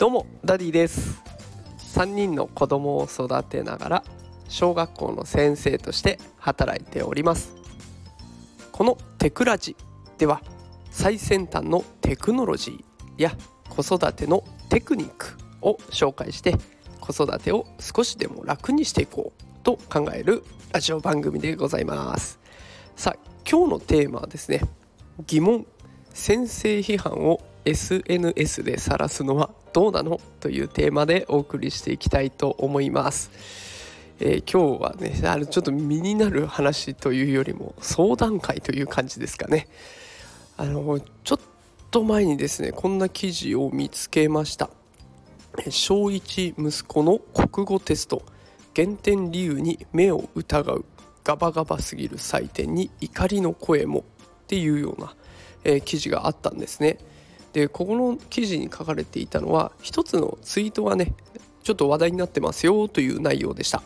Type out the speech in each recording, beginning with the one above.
どうもダディです。3人の子供を育てながら小学校の先生として働いております。このテクラジでは最先端のテクノロジーや子育てのテクニックを紹介して子育てを少しでも楽にしていこうと考えるラジオ番組でございます。さあ今日のテーマはですね疑問先生批判を SNS で晒すのはどうなのというテーマでお送りしていきたいと思います。えー、今日はねあのちょっと身になる話というよりも相談会という感じですかね。あのちょっと前にですねこんな記事を見つけました。小1息子の国語テスト減点理由に目を疑うガバガバすぎる採点に怒りの声もっていうような、えー、記事があったんですね。でここの記事に書かれていたのは一つのツイートがねちょっと話題になってますよという内容でした。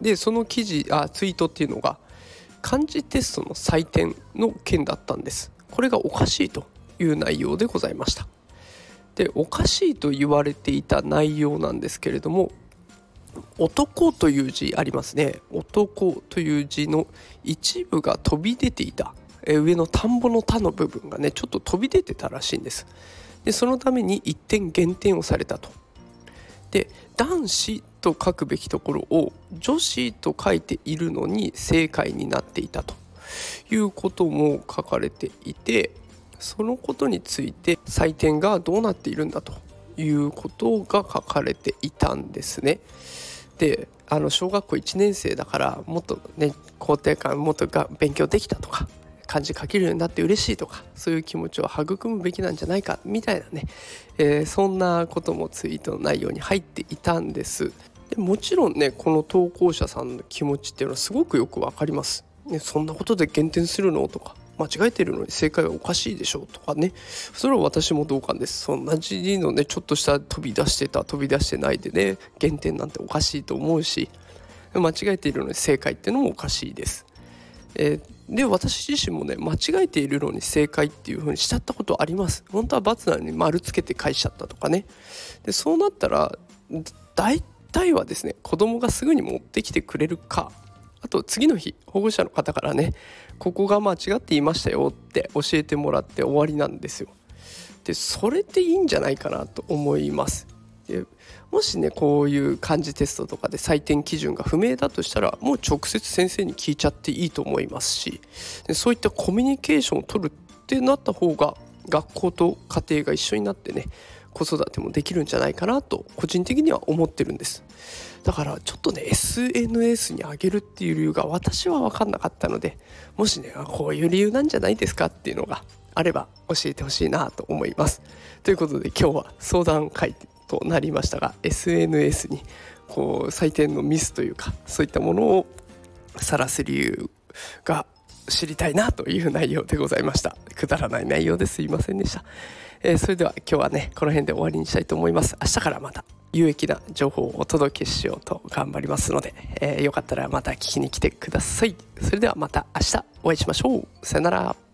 でその記事あツイートっていうのが漢字テストの採点の件だったんです。これがおかしいという内容でございました。でおかしいと言われていた内容なんですけれども男という字ありますね。男という字の一部が飛び出ていた。え上の田んぼの田の部分がねちょっと飛び出てたらしいんですでそのために1点減点をされたとで男子と書くべきところを女子と書いているのに正解になっていたということも書かれていてそのことについて採点がどうなっているんだということが書かれていたんですね。であの小学校1年生だからもっとね肯定感もっとが勉強できたとか漢字書けるようになって嬉しいとかそういう気持ちを育むべきなんじゃないかみたいなね、えー、そんなこともツイートの内容に入っていたんです。でもちろんねこの投稿者さんの気持ちっていうのはすごくよくわかります、ね、そんなことで減点するのとか間違えてるのに正解はおかしいでしょうとかね。それは私も同感です。そんな字のねちょっとした飛び出してた飛び出してないでね減点なんておかしいと思うし間違えているのに正解っていうのもおかしいです、えーで私自身もね間違えているのに正解っていう風にしちゃったことあります。本当は×なのに丸つけて返しちゃったとかね。でそうなったら大体はですね子供がすぐに持ってきてくれるか。あと次の日保護者の方からねここが間違っていましたよって教えてもらって終わりなんですよ。でそれでいいんじゃないかなと思います。でもしねこういう漢字テストとかで採点基準が不明だとしたらもう直接先生に聞いちゃっていいと思いますしでそういったコミュニケーションを取るってなった方が学校と家庭が一緒になってね子育てもできるんじゃないかなと個人的には思ってるんです。だからちょっとね SNS に上げるっていう理由が私は分かんなかったのでもしねこういう理由なんじゃないですかっていうのがあれば教えてほしいなと思います。ということで今日は相談会となりましたが SNS にこう採点のミスというかそういったものを晒す理由が知りたいなという内容でございました。くだらない内容ですいませんでした、えー、それでは今日はねこの辺で終わりにしたいと思います。明日からまた有益な情報をお届けしようと頑張りますので、えー、よかったらまた聞きに来てください。それではまた明日お会いしましょう。さよなら。